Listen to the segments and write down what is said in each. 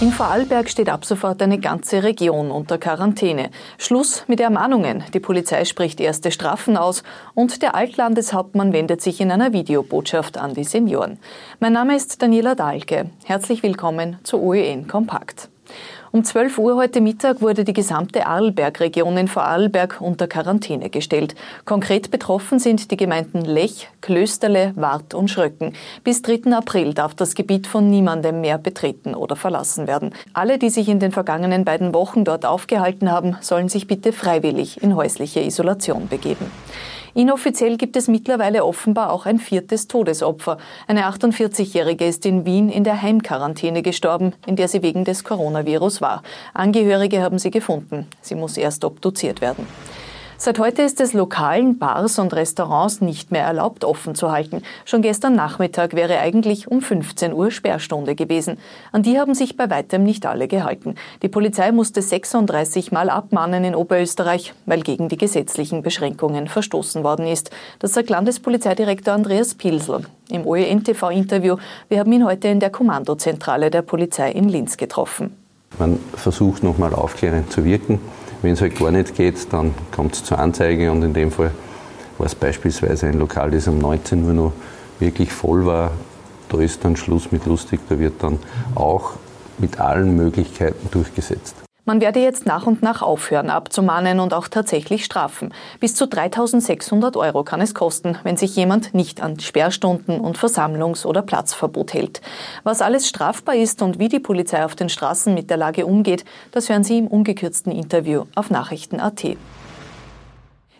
In Vorarlberg steht ab sofort eine ganze Region unter Quarantäne. Schluss mit Ermahnungen. Die Polizei spricht erste Strafen aus und der Altlandeshauptmann wendet sich in einer Videobotschaft an die Senioren. Mein Name ist Daniela Dahlke. Herzlich willkommen zu OEN Kompakt. Um 12 Uhr heute Mittag wurde die gesamte Arlberg-Region in Vorarlberg unter Quarantäne gestellt. Konkret betroffen sind die Gemeinden Lech, Klösterle, Wart und Schröcken. Bis 3. April darf das Gebiet von niemandem mehr betreten oder verlassen werden. Alle, die sich in den vergangenen beiden Wochen dort aufgehalten haben, sollen sich bitte freiwillig in häusliche Isolation begeben. Inoffiziell gibt es mittlerweile offenbar auch ein viertes Todesopfer. Eine 48-Jährige ist in Wien in der Heimquarantäne gestorben, in der sie wegen des Coronavirus war. Angehörige haben sie gefunden. Sie muss erst obduziert werden. Seit heute ist es lokalen Bars und Restaurants nicht mehr erlaubt, offen zu halten. Schon gestern Nachmittag wäre eigentlich um 15 Uhr Sperrstunde gewesen. An die haben sich bei weitem nicht alle gehalten. Die Polizei musste 36 Mal abmahnen in Oberösterreich, weil gegen die gesetzlichen Beschränkungen verstoßen worden ist. Das sagt Landespolizeidirektor Andreas Pilsel im OEN-TV-Interview. Wir haben ihn heute in der Kommandozentrale der Polizei in Linz getroffen. Man versucht nochmal aufklärend zu wirken. Wenn es halt gar nicht geht, dann kommt es zur Anzeige und in dem Fall war es beispielsweise ein Lokal, das um 19 Uhr noch wirklich voll war. Da ist dann Schluss mit lustig, da wird dann auch mit allen Möglichkeiten durchgesetzt. Man werde jetzt nach und nach aufhören abzumahnen und auch tatsächlich strafen. Bis zu 3600 Euro kann es kosten, wenn sich jemand nicht an Sperrstunden und Versammlungs- oder Platzverbot hält. Was alles strafbar ist und wie die Polizei auf den Straßen mit der Lage umgeht, das hören Sie im ungekürzten Interview auf Nachrichten.at.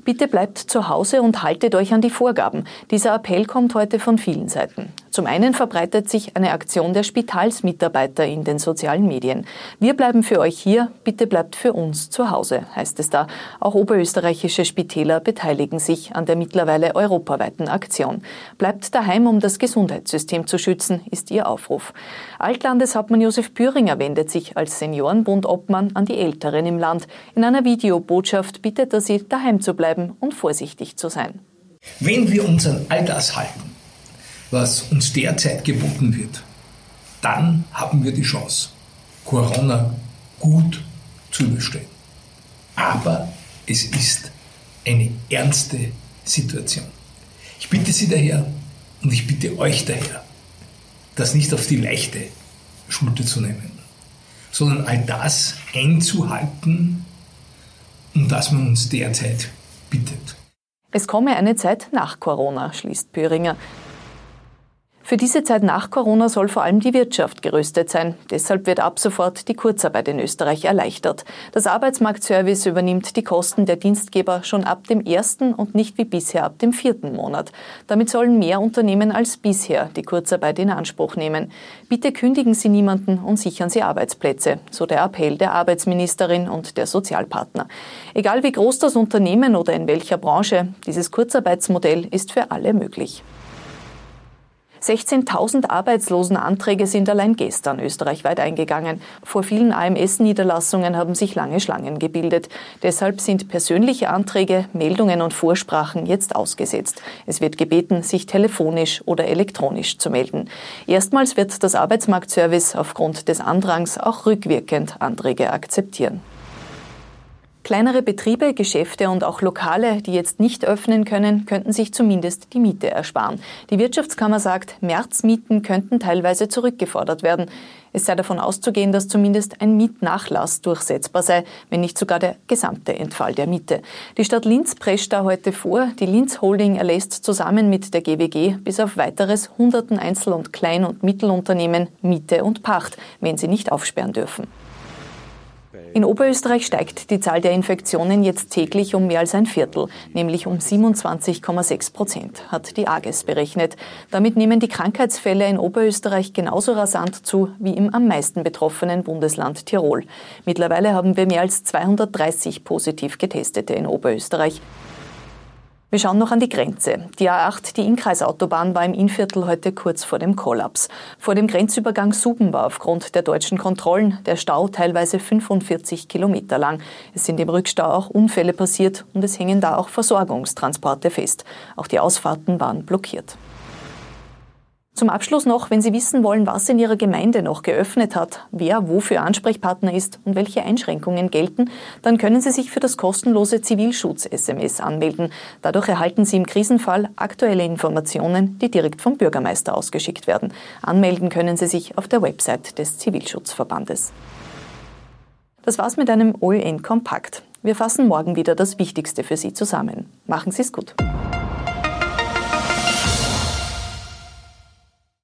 Bitte bleibt zu Hause und haltet euch an die Vorgaben. Dieser Appell kommt heute von vielen Seiten. Zum einen verbreitet sich eine Aktion der Spitalsmitarbeiter in den sozialen Medien. Wir bleiben für euch hier, bitte bleibt für uns zu Hause, heißt es da. Auch oberösterreichische Spitäler beteiligen sich an der mittlerweile europaweiten Aktion. Bleibt daheim, um das Gesundheitssystem zu schützen, ist ihr Aufruf. Altlandeshauptmann Josef Püringer wendet sich als Seniorenbund-Obmann an die Älteren im Land. In einer Videobotschaft bittet er sie, daheim zu bleiben und vorsichtig zu sein. Wenn wir uns an all das halten, was uns derzeit geboten wird, dann haben wir die Chance, Corona gut zu überstehen. Aber es ist eine ernste Situation. Ich bitte Sie daher und ich bitte euch daher, das nicht auf die leichte Schulter zu nehmen, sondern all das einzuhalten, um das man uns derzeit bittet. Es komme eine Zeit nach Corona, schließt Pöringer. Für diese Zeit nach Corona soll vor allem die Wirtschaft gerüstet sein. Deshalb wird ab sofort die Kurzarbeit in Österreich erleichtert. Das Arbeitsmarktservice übernimmt die Kosten der Dienstgeber schon ab dem ersten und nicht wie bisher ab dem vierten Monat. Damit sollen mehr Unternehmen als bisher die Kurzarbeit in Anspruch nehmen. Bitte kündigen Sie niemanden und sichern Sie Arbeitsplätze, so der Appell der Arbeitsministerin und der Sozialpartner. Egal wie groß das Unternehmen oder in welcher Branche, dieses Kurzarbeitsmodell ist für alle möglich. 16.000 Arbeitslosenanträge sind allein gestern österreichweit eingegangen. Vor vielen AMS-Niederlassungen haben sich lange Schlangen gebildet. Deshalb sind persönliche Anträge, Meldungen und Vorsprachen jetzt ausgesetzt. Es wird gebeten, sich telefonisch oder elektronisch zu melden. Erstmals wird das Arbeitsmarktservice aufgrund des Andrangs auch rückwirkend Anträge akzeptieren. Kleinere Betriebe, Geschäfte und auch Lokale, die jetzt nicht öffnen können, könnten sich zumindest die Miete ersparen. Die Wirtschaftskammer sagt, Märzmieten könnten teilweise zurückgefordert werden. Es sei davon auszugehen, dass zumindest ein Mietnachlass durchsetzbar sei, wenn nicht sogar der gesamte Entfall der Miete. Die Stadt Linz prescht da heute vor, die Linz Holding erlässt zusammen mit der GWG bis auf weiteres hunderten Einzel- und Klein- und Mittelunternehmen Miete und Pacht, wenn sie nicht aufsperren dürfen. In Oberösterreich steigt die Zahl der Infektionen jetzt täglich um mehr als ein Viertel, nämlich um 27,6 Prozent, hat die AGES berechnet. Damit nehmen die Krankheitsfälle in Oberösterreich genauso rasant zu wie im am meisten betroffenen Bundesland Tirol. Mittlerweile haben wir mehr als 230 positiv Getestete in Oberösterreich. Wir schauen noch an die Grenze. Die A8, die Inkreisautobahn, war im Innviertel heute kurz vor dem Kollaps. Vor dem Grenzübergang Suben war aufgrund der deutschen Kontrollen der Stau teilweise 45 Kilometer lang. Es sind im Rückstau auch Unfälle passiert und es hängen da auch Versorgungstransporte fest. Auch die Ausfahrten waren blockiert. Zum Abschluss noch, wenn Sie wissen wollen, was in Ihrer Gemeinde noch geöffnet hat, wer wofür Ansprechpartner ist und welche Einschränkungen gelten, dann können Sie sich für das kostenlose Zivilschutz-SMS anmelden. Dadurch erhalten Sie im Krisenfall aktuelle Informationen, die direkt vom Bürgermeister ausgeschickt werden. Anmelden können Sie sich auf der Website des Zivilschutzverbandes. Das war's mit einem OEN Kompakt. Wir fassen morgen wieder das Wichtigste für Sie zusammen. Machen Sie es gut.